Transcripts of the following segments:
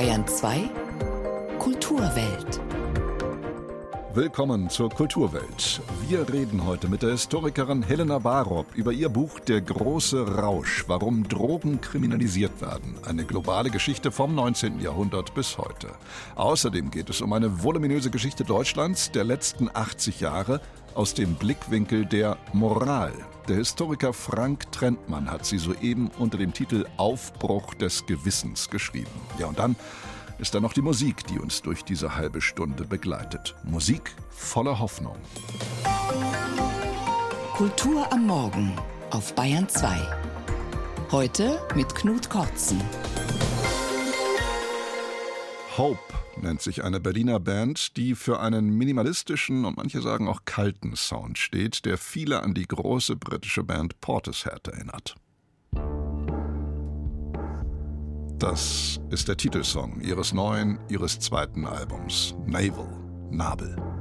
Bayern 2 Kulturwelt. Willkommen zur Kulturwelt. Wir reden heute mit der Historikerin Helena Barob über ihr Buch Der große Rausch, warum Drogen kriminalisiert werden. Eine globale Geschichte vom 19. Jahrhundert bis heute. Außerdem geht es um eine voluminöse Geschichte Deutschlands der letzten 80 Jahre aus dem Blickwinkel der Moral. Der Historiker Frank Trentmann hat sie soeben unter dem Titel Aufbruch des Gewissens geschrieben. Ja, und dann ist da noch die Musik, die uns durch diese halbe Stunde begleitet. Musik voller Hoffnung. Kultur am Morgen auf Bayern 2. Heute mit Knut Kortzen. Hope nennt sich eine Berliner Band, die für einen minimalistischen und manche sagen auch kalten Sound steht, der viele an die große britische Band Portishead erinnert. Das ist der Titelsong ihres neuen, ihres zweiten Albums, Naval, Nabel.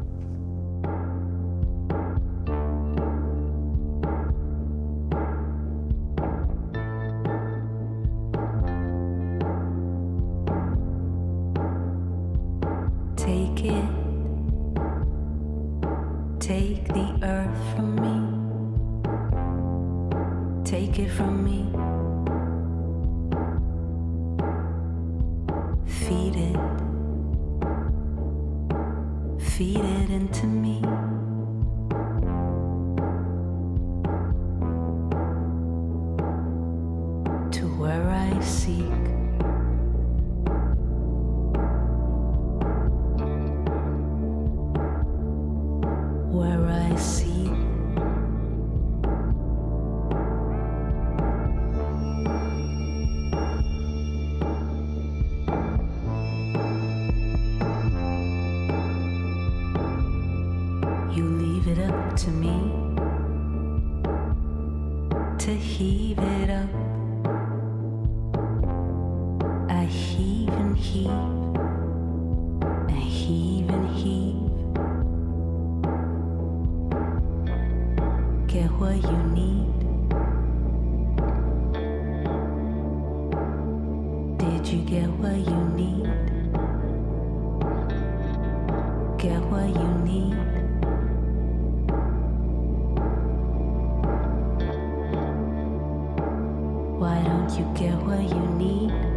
You get what you need?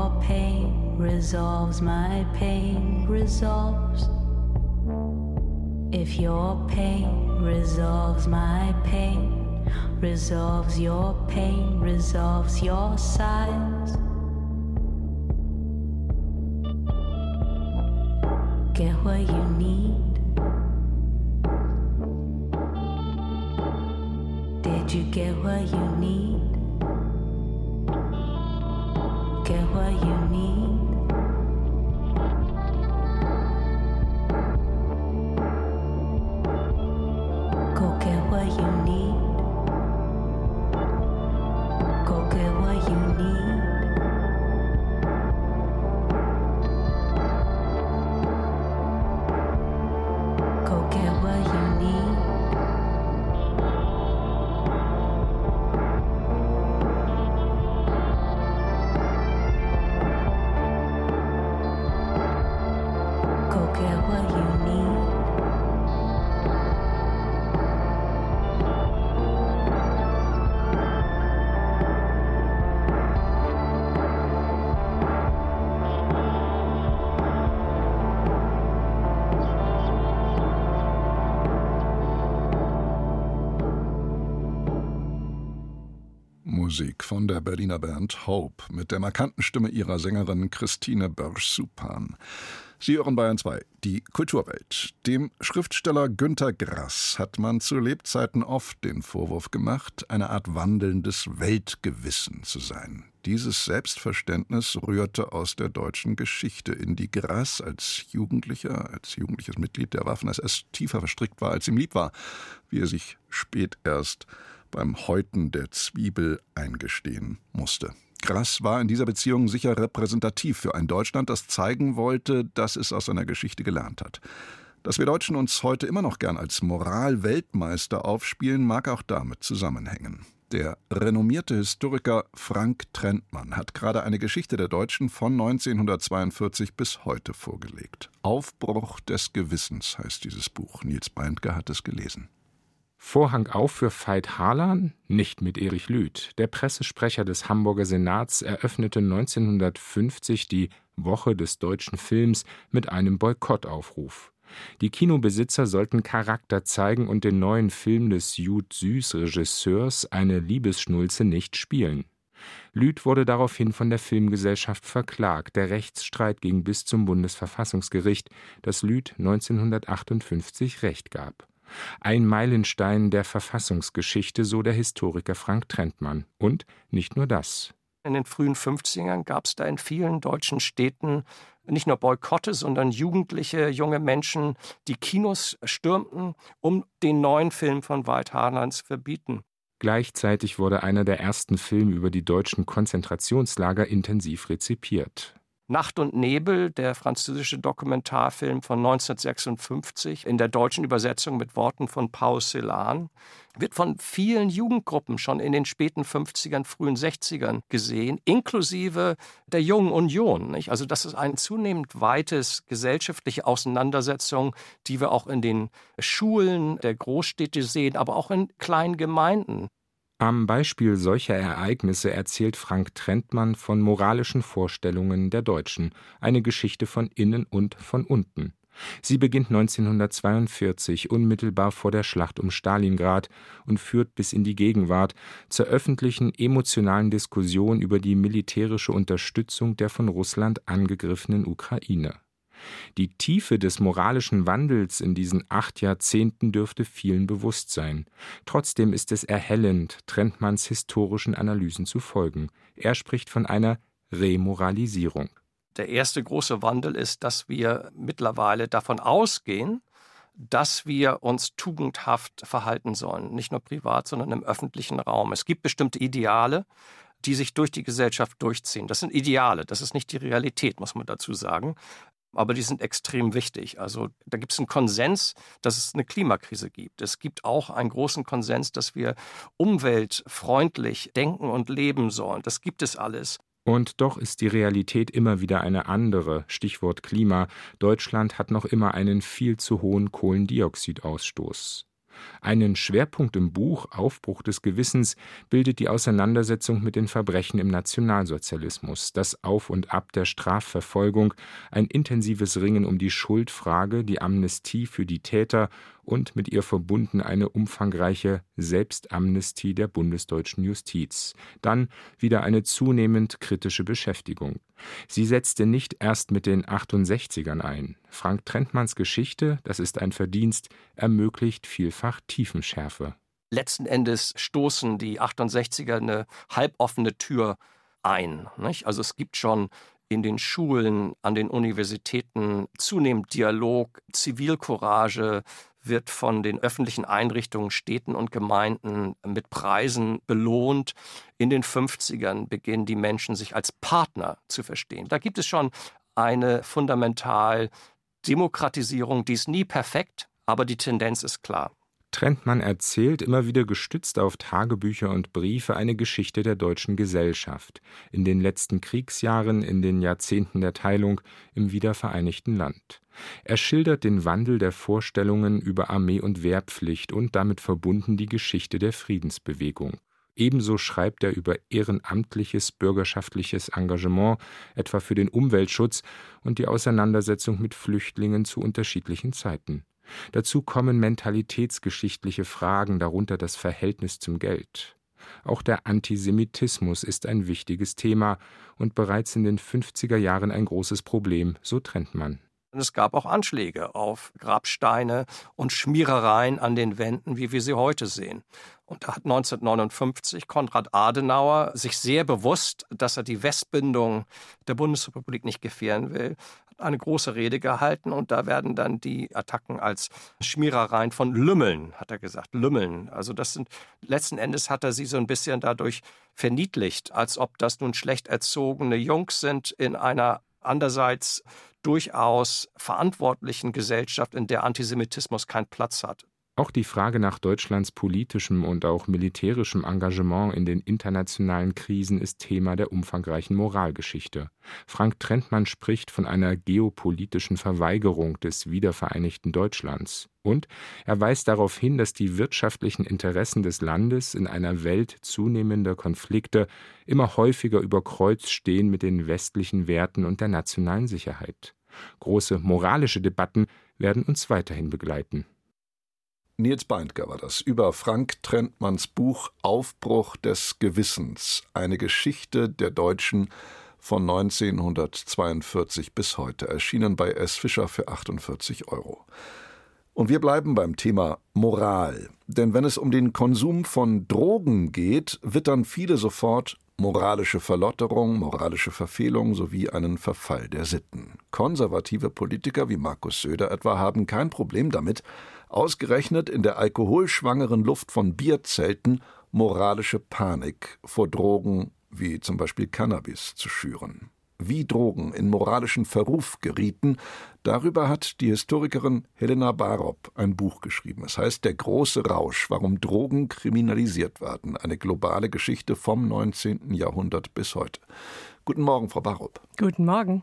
Your pain, resolves my pain, resolves. If your pain resolves my pain, resolves your pain, resolves your size. Get what you need. Did you get what you need? 也欢迎你 Musik von der Berliner Band Hope mit der markanten Stimme ihrer Sängerin Christine Börsch-Supan. Sie hören Bayern 2, die Kulturwelt. Dem Schriftsteller Günter Grass hat man zu Lebzeiten oft den Vorwurf gemacht, eine Art wandelndes Weltgewissen zu sein. Dieses Selbstverständnis rührte aus der deutschen Geschichte, in die Grass als Jugendlicher, als jugendliches Mitglied der Waffen-SS tiefer verstrickt war, als ihm lieb war, wie er sich spät erst beim Häuten der Zwiebel eingestehen musste. Grass war in dieser Beziehung sicher repräsentativ für ein Deutschland, das zeigen wollte, dass es aus seiner Geschichte gelernt hat. Dass wir Deutschen uns heute immer noch gern als Moralweltmeister aufspielen, mag auch damit zusammenhängen. Der renommierte Historiker Frank Trentmann hat gerade eine Geschichte der Deutschen von 1942 bis heute vorgelegt. Aufbruch des Gewissens heißt dieses Buch. Nils Beindke hat es gelesen. Vorhang auf für Veit Harlan, nicht mit Erich Lüth. Der Pressesprecher des Hamburger Senats eröffnete 1950 die Woche des deutschen Films mit einem Boykottaufruf. Die Kinobesitzer sollten Charakter zeigen und den neuen Film des Jud Süß Regisseurs eine Liebesschnulze nicht spielen. Lüth wurde daraufhin von der Filmgesellschaft verklagt. Der Rechtsstreit ging bis zum Bundesverfassungsgericht, das Lüth 1958 Recht gab. Ein Meilenstein der Verfassungsgeschichte, so der Historiker Frank Trentmann. Und nicht nur das. In den frühen 50ern gab es da in vielen deutschen Städten nicht nur Boykotte, sondern jugendliche, junge Menschen, die Kinos stürmten, um den neuen Film von Veit Harlan zu verbieten. Gleichzeitig wurde einer der ersten Filme über die deutschen Konzentrationslager intensiv rezipiert. Nacht und Nebel, der französische Dokumentarfilm von 1956, in der deutschen Übersetzung mit Worten von Paul Celan, wird von vielen Jugendgruppen schon in den späten 50ern, frühen 60ern gesehen, inklusive der Jungen Union. Nicht? Also das ist ein zunehmend weites gesellschaftliche Auseinandersetzung, die wir auch in den Schulen der Großstädte sehen, aber auch in kleinen Gemeinden. Am Beispiel solcher Ereignisse erzählt Frank Trentmann von moralischen Vorstellungen der Deutschen, eine Geschichte von innen und von unten. Sie beginnt 1942, unmittelbar vor der Schlacht um Stalingrad und führt bis in die Gegenwart zur öffentlichen emotionalen Diskussion über die militärische Unterstützung der von Russland angegriffenen Ukraine die Tiefe des moralischen Wandels in diesen acht Jahrzehnten dürfte vielen bewusst sein. Trotzdem ist es erhellend, Trentmanns historischen Analysen zu folgen. Er spricht von einer Remoralisierung. Der erste große Wandel ist, dass wir mittlerweile davon ausgehen, dass wir uns tugendhaft verhalten sollen, nicht nur privat, sondern im öffentlichen Raum. Es gibt bestimmte Ideale, die sich durch die Gesellschaft durchziehen. Das sind Ideale, das ist nicht die Realität, muss man dazu sagen aber die sind extrem wichtig. Also da gibt es einen Konsens, dass es eine Klimakrise gibt. Es gibt auch einen großen Konsens, dass wir umweltfreundlich denken und leben sollen. Das gibt es alles. Und doch ist die Realität immer wieder eine andere. Stichwort Klima. Deutschland hat noch immer einen viel zu hohen Kohlendioxidausstoß. Einen Schwerpunkt im Buch Aufbruch des Gewissens bildet die Auseinandersetzung mit den Verbrechen im Nationalsozialismus, das Auf und Ab der Strafverfolgung, ein intensives Ringen um die Schuldfrage, die Amnestie für die Täter und mit ihr verbunden eine umfangreiche Selbstamnestie der bundesdeutschen Justiz. Dann wieder eine zunehmend kritische Beschäftigung. Sie setzte nicht erst mit den 68ern ein. Frank Trentmanns Geschichte, das ist ein Verdienst, ermöglicht vielfach Tiefenschärfe. Letzten Endes stoßen die 68er eine halboffene Tür ein. Nicht? Also es gibt schon in den Schulen, an den Universitäten zunehmend Dialog, Zivilcourage, wird von den öffentlichen Einrichtungen, Städten und Gemeinden mit Preisen belohnt. In den 50ern beginnen die Menschen sich als Partner zu verstehen. Da gibt es schon eine fundamental Demokratisierung, die ist nie perfekt, aber die Tendenz ist klar. Trentmann erzählt, immer wieder gestützt auf Tagebücher und Briefe, eine Geschichte der deutschen Gesellschaft in den letzten Kriegsjahren, in den Jahrzehnten der Teilung im wiedervereinigten Land. Er schildert den Wandel der Vorstellungen über Armee und Wehrpflicht und damit verbunden die Geschichte der Friedensbewegung. Ebenso schreibt er über ehrenamtliches bürgerschaftliches Engagement, etwa für den Umweltschutz und die Auseinandersetzung mit Flüchtlingen zu unterschiedlichen Zeiten. Dazu kommen mentalitätsgeschichtliche Fragen, darunter das Verhältnis zum Geld. Auch der Antisemitismus ist ein wichtiges Thema und bereits in den 50er Jahren ein großes Problem, so trennt man. Es gab auch Anschläge auf Grabsteine und Schmierereien an den Wänden, wie wir sie heute sehen. Und da hat 1959 Konrad Adenauer sich sehr bewusst, dass er die Westbindung der Bundesrepublik nicht gefährden will, eine große Rede gehalten und da werden dann die Attacken als Schmierereien von Lümmeln, hat er gesagt, Lümmeln. Also das sind, letzten Endes hat er sie so ein bisschen dadurch verniedlicht, als ob das nun schlecht erzogene Jungs sind in einer andererseits durchaus verantwortlichen Gesellschaft, in der Antisemitismus keinen Platz hat. Auch die Frage nach Deutschlands politischem und auch militärischem Engagement in den internationalen Krisen ist Thema der umfangreichen Moralgeschichte. Frank Trentmann spricht von einer geopolitischen Verweigerung des wiedervereinigten Deutschlands. Und er weist darauf hin, dass die wirtschaftlichen Interessen des Landes in einer Welt zunehmender Konflikte immer häufiger über Kreuz stehen mit den westlichen Werten und der nationalen Sicherheit. Große moralische Debatten werden uns weiterhin begleiten. Nils Beindker war das über Frank Trentmanns Buch Aufbruch des Gewissens, eine Geschichte der Deutschen von 1942 bis heute, erschienen bei S. Fischer für 48 Euro. Und wir bleiben beim Thema Moral. Denn wenn es um den Konsum von Drogen geht, wittern viele sofort moralische Verlotterung, moralische Verfehlung sowie einen Verfall der Sitten. Konservative Politiker wie Markus Söder etwa haben kein Problem damit, ausgerechnet in der alkoholschwangeren Luft von Bierzelten moralische Panik vor Drogen wie zum Beispiel Cannabis zu schüren. Wie Drogen in moralischen Verruf gerieten, darüber hat die Historikerin Helena Barop ein Buch geschrieben. Es heißt Der große Rausch, warum Drogen kriminalisiert werden. Eine globale Geschichte vom 19. Jahrhundert bis heute. Guten Morgen, Frau Barop. Guten Morgen.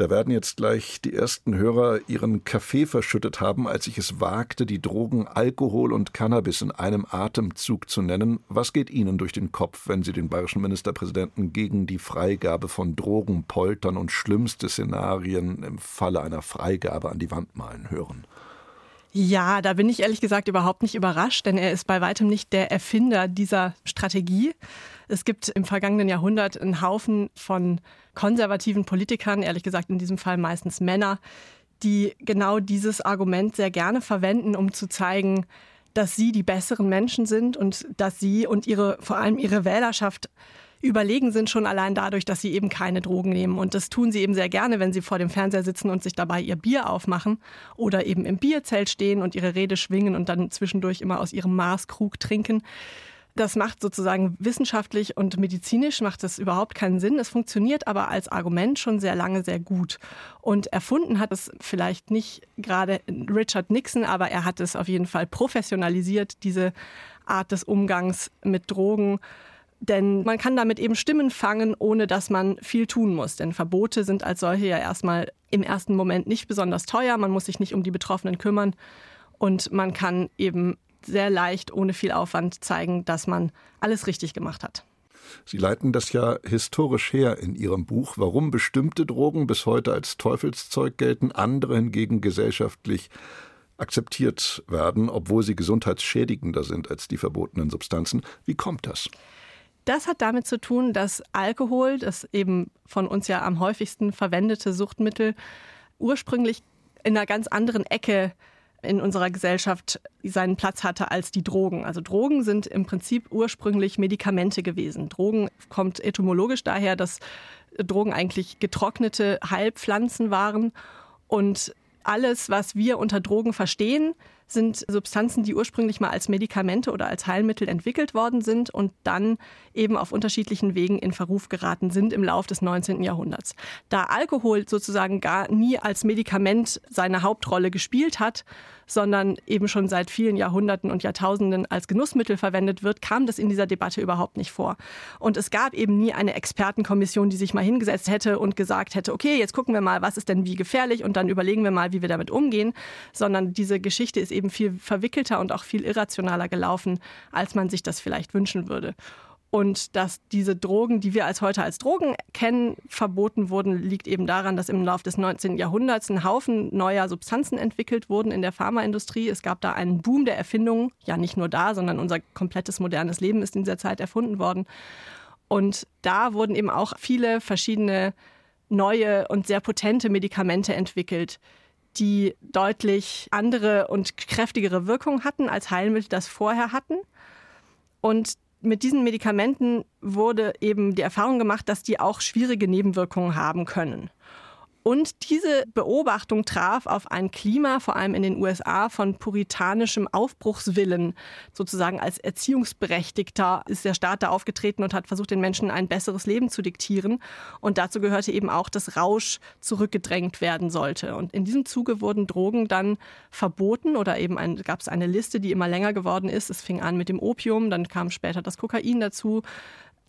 Da werden jetzt gleich die ersten Hörer ihren Kaffee verschüttet haben, als ich es wagte, die Drogen Alkohol und Cannabis in einem Atemzug zu nennen. Was geht Ihnen durch den Kopf, wenn Sie den bayerischen Ministerpräsidenten gegen die Freigabe von Drogen poltern und schlimmste Szenarien im Falle einer Freigabe an die Wand malen hören? Ja, da bin ich ehrlich gesagt überhaupt nicht überrascht, denn er ist bei weitem nicht der Erfinder dieser Strategie. Es gibt im vergangenen Jahrhundert einen Haufen von konservativen Politikern, ehrlich gesagt in diesem Fall meistens Männer, die genau dieses Argument sehr gerne verwenden, um zu zeigen, dass sie die besseren Menschen sind und dass sie und ihre, vor allem ihre Wählerschaft überlegen sind schon allein dadurch, dass sie eben keine Drogen nehmen. Und das tun sie eben sehr gerne, wenn sie vor dem Fernseher sitzen und sich dabei ihr Bier aufmachen oder eben im Bierzelt stehen und ihre Rede schwingen und dann zwischendurch immer aus ihrem Maßkrug trinken. Das macht sozusagen wissenschaftlich und medizinisch macht das überhaupt keinen Sinn. Es funktioniert aber als Argument schon sehr lange sehr gut. Und erfunden hat es vielleicht nicht gerade Richard Nixon, aber er hat es auf jeden Fall professionalisiert, diese Art des Umgangs mit Drogen. Denn man kann damit eben Stimmen fangen, ohne dass man viel tun muss. Denn Verbote sind als solche ja erstmal im ersten Moment nicht besonders teuer. Man muss sich nicht um die Betroffenen kümmern. Und man kann eben sehr leicht, ohne viel Aufwand zeigen, dass man alles richtig gemacht hat. Sie leiten das ja historisch her in Ihrem Buch, warum bestimmte Drogen bis heute als Teufelszeug gelten, andere hingegen gesellschaftlich akzeptiert werden, obwohl sie gesundheitsschädigender sind als die verbotenen Substanzen. Wie kommt das? Das hat damit zu tun, dass Alkohol, das eben von uns ja am häufigsten verwendete Suchtmittel, ursprünglich in einer ganz anderen Ecke in unserer Gesellschaft seinen Platz hatte als die Drogen. Also Drogen sind im Prinzip ursprünglich Medikamente gewesen. Drogen kommt etymologisch daher, dass Drogen eigentlich getrocknete Heilpflanzen waren und alles, was wir unter Drogen verstehen, sind Substanzen, die ursprünglich mal als Medikamente oder als Heilmittel entwickelt worden sind und dann eben auf unterschiedlichen Wegen in Verruf geraten sind im Lauf des 19. Jahrhunderts. Da Alkohol sozusagen gar nie als Medikament seine Hauptrolle gespielt hat, sondern eben schon seit vielen Jahrhunderten und Jahrtausenden als Genussmittel verwendet wird, kam das in dieser Debatte überhaupt nicht vor. Und es gab eben nie eine Expertenkommission, die sich mal hingesetzt hätte und gesagt hätte, okay, jetzt gucken wir mal, was ist denn wie gefährlich und dann überlegen wir mal, wie wir damit umgehen, sondern diese Geschichte ist eben viel verwickelter und auch viel irrationaler gelaufen, als man sich das vielleicht wünschen würde. Und dass diese Drogen, die wir als heute als Drogen kennen, verboten wurden, liegt eben daran, dass im Laufe des 19. Jahrhunderts ein Haufen neuer Substanzen entwickelt wurden in der Pharmaindustrie. Es gab da einen Boom der Erfindungen. Ja, nicht nur da, sondern unser komplettes modernes Leben ist in dieser Zeit erfunden worden. Und da wurden eben auch viele verschiedene neue und sehr potente Medikamente entwickelt, die deutlich andere und kräftigere Wirkung hatten als Heilmittel das vorher hatten. Und mit diesen Medikamenten wurde eben die Erfahrung gemacht, dass die auch schwierige Nebenwirkungen haben können. Und diese Beobachtung traf auf ein Klima, vor allem in den USA, von puritanischem Aufbruchswillen. Sozusagen als Erziehungsberechtigter ist der Staat da aufgetreten und hat versucht, den Menschen ein besseres Leben zu diktieren. Und dazu gehörte eben auch, dass Rausch zurückgedrängt werden sollte. Und in diesem Zuge wurden Drogen dann verboten oder eben gab es eine Liste, die immer länger geworden ist. Es fing an mit dem Opium, dann kam später das Kokain dazu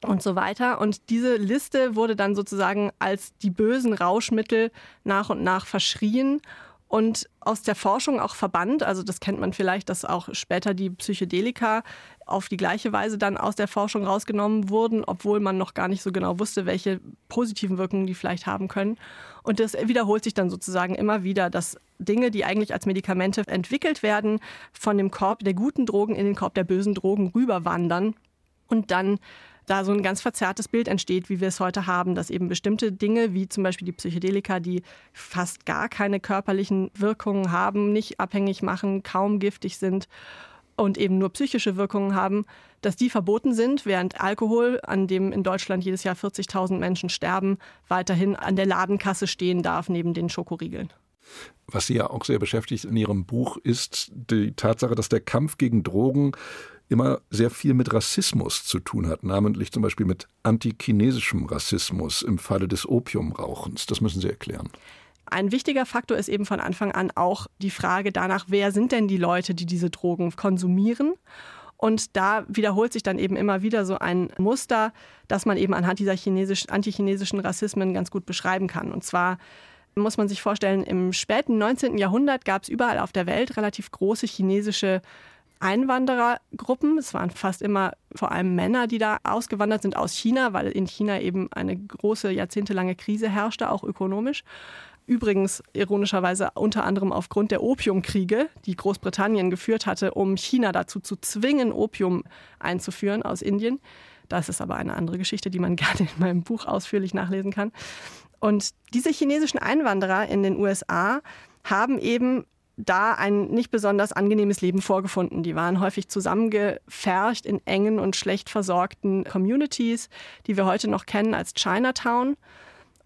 und so weiter. Und diese Liste wurde dann sozusagen als die bösen Rauschmittel nach und nach verschrien und aus der Forschung auch verbannt. Also das kennt man vielleicht, dass auch später die Psychedelika auf die gleiche Weise dann aus der Forschung rausgenommen wurden, obwohl man noch gar nicht so genau wusste, welche positiven Wirkungen die vielleicht haben können. Und das wiederholt sich dann sozusagen immer wieder, dass Dinge, die eigentlich als Medikamente entwickelt werden, von dem Korb der guten Drogen in den Korb der bösen Drogen rüberwandern und dann da so ein ganz verzerrtes Bild entsteht, wie wir es heute haben, dass eben bestimmte Dinge, wie zum Beispiel die Psychedelika, die fast gar keine körperlichen Wirkungen haben, nicht abhängig machen, kaum giftig sind und eben nur psychische Wirkungen haben, dass die verboten sind, während Alkohol, an dem in Deutschland jedes Jahr 40.000 Menschen sterben, weiterhin an der Ladenkasse stehen darf neben den Schokoriegeln. Was Sie ja auch sehr beschäftigt in Ihrem Buch ist die Tatsache, dass der Kampf gegen Drogen immer sehr viel mit Rassismus zu tun hat, namentlich zum Beispiel mit antichinesischem Rassismus im Falle des Opiumrauchens. Das müssen Sie erklären. Ein wichtiger Faktor ist eben von Anfang an auch die Frage danach, wer sind denn die Leute, die diese Drogen konsumieren? Und da wiederholt sich dann eben immer wieder so ein Muster, das man eben anhand dieser chinesisch, antichinesischen Rassismen ganz gut beschreiben kann. Und zwar muss man sich vorstellen, im späten 19. Jahrhundert gab es überall auf der Welt relativ große chinesische Einwanderergruppen. Es waren fast immer vor allem Männer, die da ausgewandert sind aus China, weil in China eben eine große jahrzehntelange Krise herrschte, auch ökonomisch. Übrigens ironischerweise unter anderem aufgrund der Opiumkriege, die Großbritannien geführt hatte, um China dazu zu zwingen, Opium einzuführen aus Indien. Das ist aber eine andere Geschichte, die man gerne in meinem Buch ausführlich nachlesen kann. Und diese chinesischen Einwanderer in den USA haben eben da ein nicht besonders angenehmes Leben vorgefunden. Die waren häufig zusammengefercht in engen und schlecht versorgten Communities, die wir heute noch kennen als Chinatown.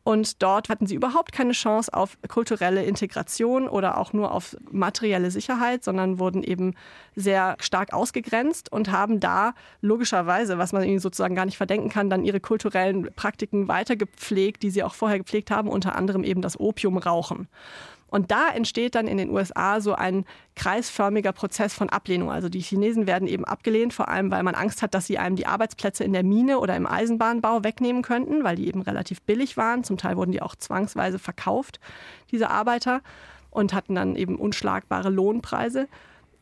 Und dort hatten sie überhaupt keine Chance auf kulturelle Integration oder auch nur auf materielle Sicherheit, sondern wurden eben sehr stark ausgegrenzt und haben da logischerweise, was man ihnen sozusagen gar nicht verdenken kann, dann ihre kulturellen Praktiken weitergepflegt, die sie auch vorher gepflegt haben, unter anderem eben das Opiumrauchen. Und da entsteht dann in den USA so ein kreisförmiger Prozess von Ablehnung. Also die Chinesen werden eben abgelehnt, vor allem weil man Angst hat, dass sie einem die Arbeitsplätze in der Mine oder im Eisenbahnbau wegnehmen könnten, weil die eben relativ billig waren. Zum Teil wurden die auch zwangsweise verkauft, diese Arbeiter, und hatten dann eben unschlagbare Lohnpreise.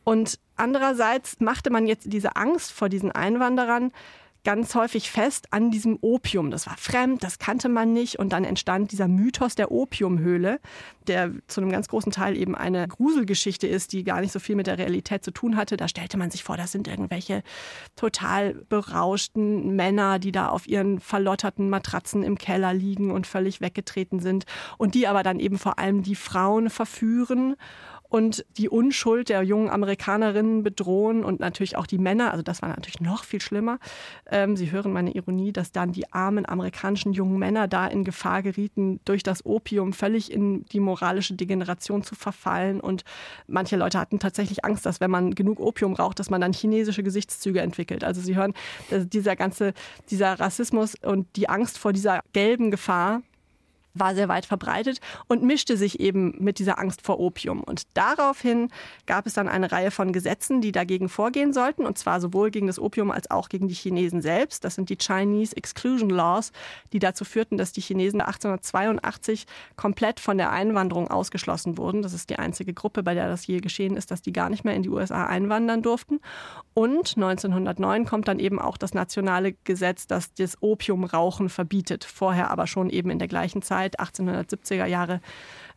Und andererseits machte man jetzt diese Angst vor diesen Einwanderern ganz häufig fest an diesem Opium. Das war fremd, das kannte man nicht. Und dann entstand dieser Mythos der Opiumhöhle, der zu einem ganz großen Teil eben eine Gruselgeschichte ist, die gar nicht so viel mit der Realität zu tun hatte. Da stellte man sich vor, das sind irgendwelche total berauschten Männer, die da auf ihren verlotterten Matratzen im Keller liegen und völlig weggetreten sind. Und die aber dann eben vor allem die Frauen verführen und die Unschuld der jungen Amerikanerinnen bedrohen und natürlich auch die Männer. Also das war natürlich noch viel schlimmer. Ähm, Sie hören meine Ironie, dass dann die armen amerikanischen jungen Männer da in Gefahr gerieten, durch das Opium völlig in die moralische Degeneration zu verfallen. Und manche Leute hatten tatsächlich Angst, dass wenn man genug Opium raucht, dass man dann chinesische Gesichtszüge entwickelt. Also Sie hören, dieser ganze, dieser Rassismus und die Angst vor dieser gelben Gefahr, war sehr weit verbreitet und mischte sich eben mit dieser Angst vor Opium. Und daraufhin gab es dann eine Reihe von Gesetzen, die dagegen vorgehen sollten, und zwar sowohl gegen das Opium als auch gegen die Chinesen selbst. Das sind die Chinese Exclusion Laws, die dazu führten, dass die Chinesen 1882 komplett von der Einwanderung ausgeschlossen wurden. Das ist die einzige Gruppe, bei der das je geschehen ist, dass die gar nicht mehr in die USA einwandern durften. Und 1909 kommt dann eben auch das nationale Gesetz, das das Opiumrauchen verbietet. Vorher aber schon eben in der gleichen Zeit, 1870er Jahre,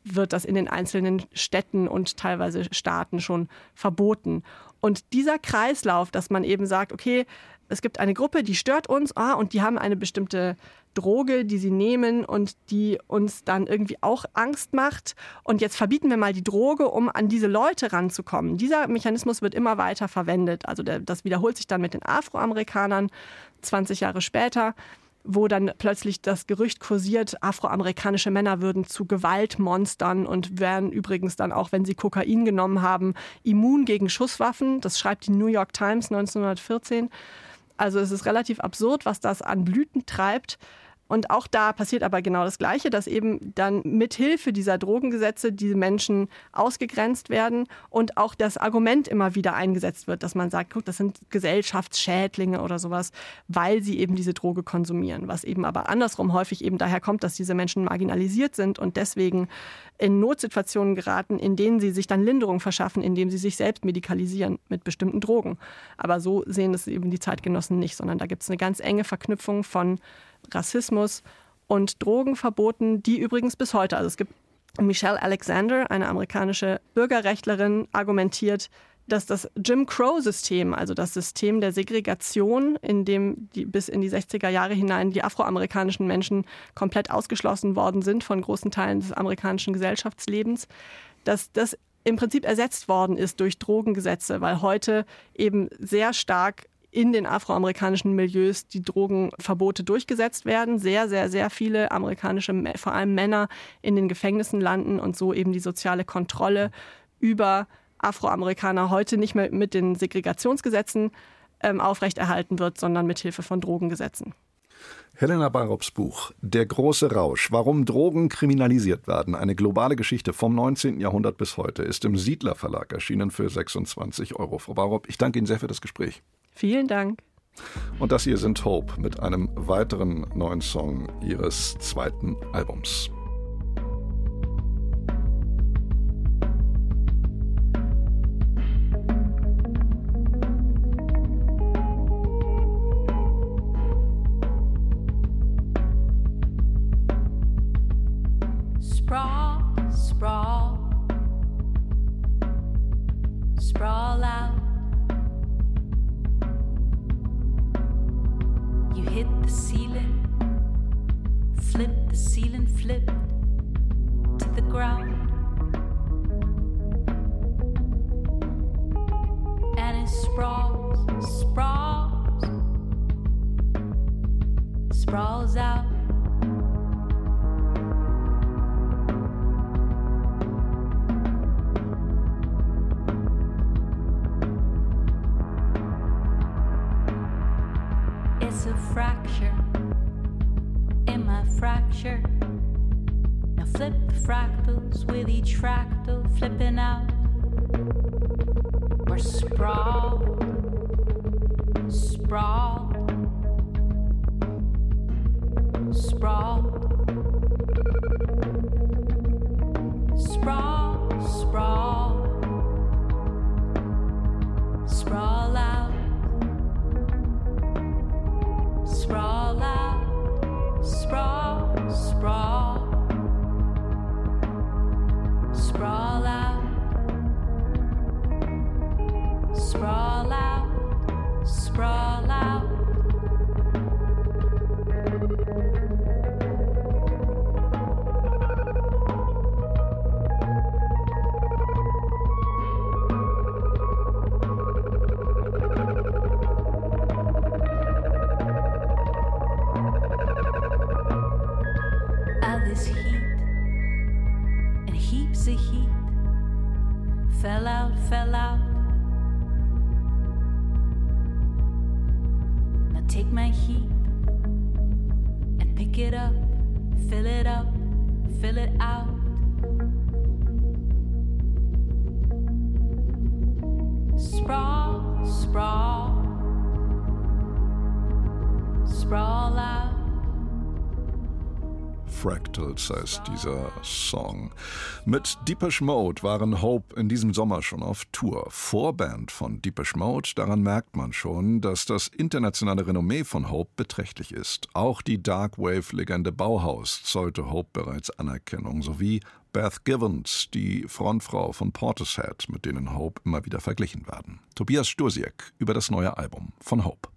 wird das in den einzelnen Städten und teilweise Staaten schon verboten. Und dieser Kreislauf, dass man eben sagt, okay, es gibt eine Gruppe, die stört uns, ah, und die haben eine bestimmte Droge, die sie nehmen und die uns dann irgendwie auch Angst macht. Und jetzt verbieten wir mal die Droge, um an diese Leute ranzukommen. Dieser Mechanismus wird immer weiter verwendet. Also der, das wiederholt sich dann mit den Afroamerikanern 20 Jahre später wo dann plötzlich das Gerücht kursiert, afroamerikanische Männer würden zu Gewaltmonstern und wären übrigens dann auch, wenn sie Kokain genommen haben, immun gegen Schusswaffen. Das schreibt die New York Times 1914. Also es ist relativ absurd, was das an Blüten treibt. Und auch da passiert aber genau das Gleiche, dass eben dann mithilfe dieser Drogengesetze diese Menschen ausgegrenzt werden und auch das Argument immer wieder eingesetzt wird, dass man sagt, guck, das sind Gesellschaftsschädlinge oder sowas, weil sie eben diese Droge konsumieren. Was eben aber andersrum häufig eben daher kommt, dass diese Menschen marginalisiert sind und deswegen in Notsituationen geraten, in denen sie sich dann Linderung verschaffen, indem sie sich selbst medikalisieren mit bestimmten Drogen. Aber so sehen es eben die Zeitgenossen nicht, sondern da gibt es eine ganz enge Verknüpfung von Rassismus und Drogenverboten, die übrigens bis heute, also es gibt Michelle Alexander, eine amerikanische Bürgerrechtlerin, argumentiert, dass das Jim Crow-System, also das System der Segregation, in dem die, bis in die 60er Jahre hinein die afroamerikanischen Menschen komplett ausgeschlossen worden sind von großen Teilen des amerikanischen Gesellschaftslebens, dass das im Prinzip ersetzt worden ist durch Drogengesetze, weil heute eben sehr stark in den afroamerikanischen Milieus die Drogenverbote durchgesetzt werden. Sehr, sehr, sehr viele amerikanische, vor allem Männer, in den Gefängnissen landen und so eben die soziale Kontrolle über Afroamerikaner heute nicht mehr mit den Segregationsgesetzen ähm, aufrechterhalten wird, sondern mit Hilfe von Drogengesetzen. Helena Barops Buch Der große Rausch, warum Drogen kriminalisiert werden, eine globale Geschichte vom 19. Jahrhundert bis heute, ist im Siedler Verlag erschienen für 26 Euro. Frau Barop, ich danke Ihnen sehr für das Gespräch. Vielen Dank. Und das hier sind Hope mit einem weiteren neuen Song ihres zweiten Albums. hit the ceiling, flip the ceiling, flip. Take my heap and pick it up, fill it up fill it out. Sprawl, sprawl, sprawl out. Fractals heißt dieser Song. Mit Deepesh Mode waren Hope in diesem Sommer schon auf Tour. Vorband von Deepesh Mode, daran merkt man schon, dass das internationale Renommee von Hope beträchtlich ist. Auch die Dark Wave-Legende Bauhaus zollte Hope bereits Anerkennung, sowie Beth Givens, die Frontfrau von Portishead, mit denen Hope immer wieder verglichen werden. Tobias Stursiek über das neue Album von Hope.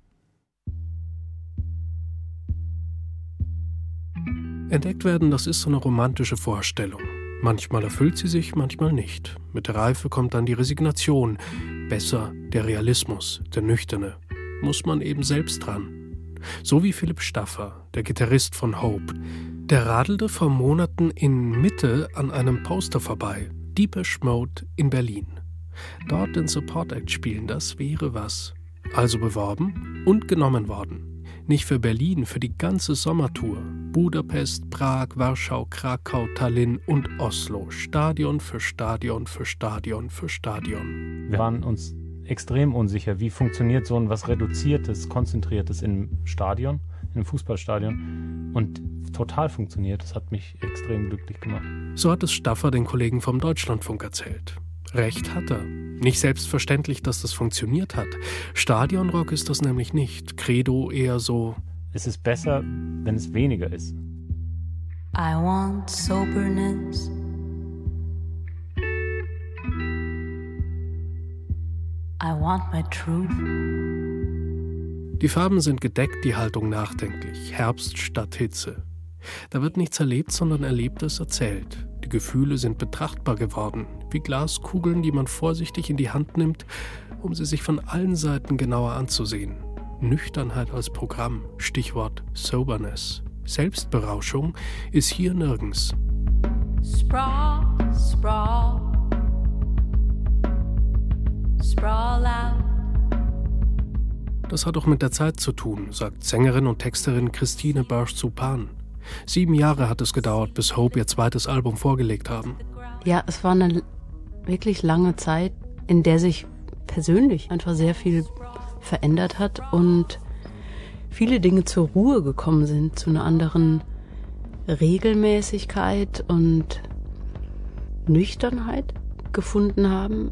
Entdeckt werden, das ist so eine romantische Vorstellung. Manchmal erfüllt sie sich, manchmal nicht. Mit der Reife kommt dann die Resignation. Besser der Realismus, der Nüchterne. Muss man eben selbst dran. So wie Philipp Staffer, der Gitarrist von Hope. Der radelte vor Monaten in Mitte an einem Poster vorbei. Deepesh Mode in Berlin. Dort den Support Act spielen, das wäre was. Also beworben und genommen worden. Nicht für Berlin, für die ganze Sommertour. Budapest, Prag, Warschau, Krakau, Tallinn und Oslo. Stadion für Stadion für Stadion für Stadion. Wir waren uns extrem unsicher, wie funktioniert so ein was Reduziertes, Konzentriertes im Stadion, im Fußballstadion. Und total funktioniert. Das hat mich extrem glücklich gemacht. So hat es Staffer den Kollegen vom Deutschlandfunk erzählt. Recht hat er. Nicht selbstverständlich, dass das funktioniert hat. Stadionrock ist das nämlich nicht. Credo eher so. Es ist besser, wenn es weniger ist. I want soberness. I want my truth. Die Farben sind gedeckt, die Haltung nachdenklich. Herbst statt Hitze. Da wird nichts erlebt, sondern Erlebtes erzählt. Gefühle sind betrachtbar geworden, wie Glaskugeln, die man vorsichtig in die Hand nimmt, um sie sich von allen Seiten genauer anzusehen. Nüchternheit als Programm, Stichwort Soberness. Selbstberauschung ist hier nirgends. Sprawl, sprawl, sprawl out. Das hat auch mit der Zeit zu tun, sagt Sängerin und Texterin Christine Barsch-Zupan. Sieben Jahre hat es gedauert, bis Hope ihr zweites Album vorgelegt haben. Ja, es war eine wirklich lange Zeit, in der sich persönlich einfach sehr viel verändert hat und viele Dinge zur Ruhe gekommen sind, zu einer anderen Regelmäßigkeit und Nüchternheit gefunden haben.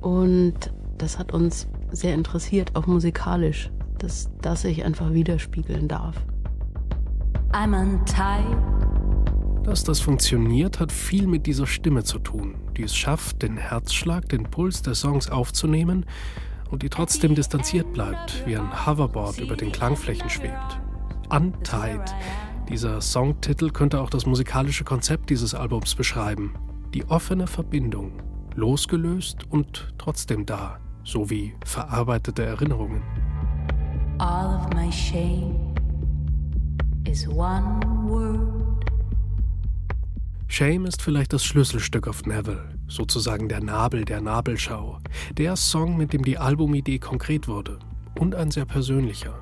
Und das hat uns sehr interessiert, auch musikalisch, dass das sich einfach widerspiegeln darf. I'm untied. Dass das funktioniert, hat viel mit dieser Stimme zu tun, die es schafft, den Herzschlag, den Puls der Songs aufzunehmen und die trotzdem distanziert bleibt, wie ein Hoverboard über den Klangflächen schwebt. Untied. Dieser Songtitel könnte auch das musikalische Konzept dieses Albums beschreiben. Die offene Verbindung, losgelöst und trotzdem da, so wie verarbeitete Erinnerungen. All of my shame is one word. Shame ist vielleicht das Schlüsselstück auf Neville, sozusagen der Nabel der Nabelschau. Der Song, mit dem die Albumidee konkret wurde. Und ein sehr persönlicher.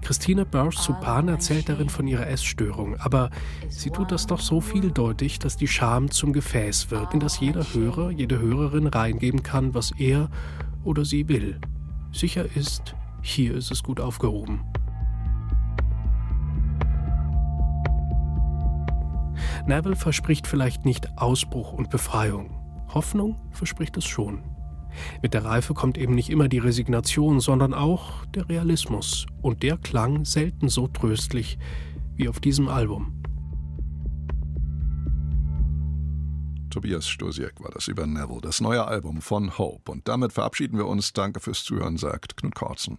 Christine Börsch-Supan erzählt darin von ihrer Essstörung, aber sie tut das doch so vieldeutig, dass die Scham zum Gefäß wird, in das jeder Hörer, jede Hörerin reingeben kann, was er oder sie will. Sicher ist, hier ist es gut aufgehoben. Neville verspricht vielleicht nicht Ausbruch und Befreiung. Hoffnung verspricht es schon. Mit der Reife kommt eben nicht immer die Resignation, sondern auch der Realismus. Und der klang selten so tröstlich wie auf diesem Album. Tobias Stosiek war das über Neville, das neue Album von Hope. Und damit verabschieden wir uns. Danke fürs Zuhören, sagt Knut Kortzen.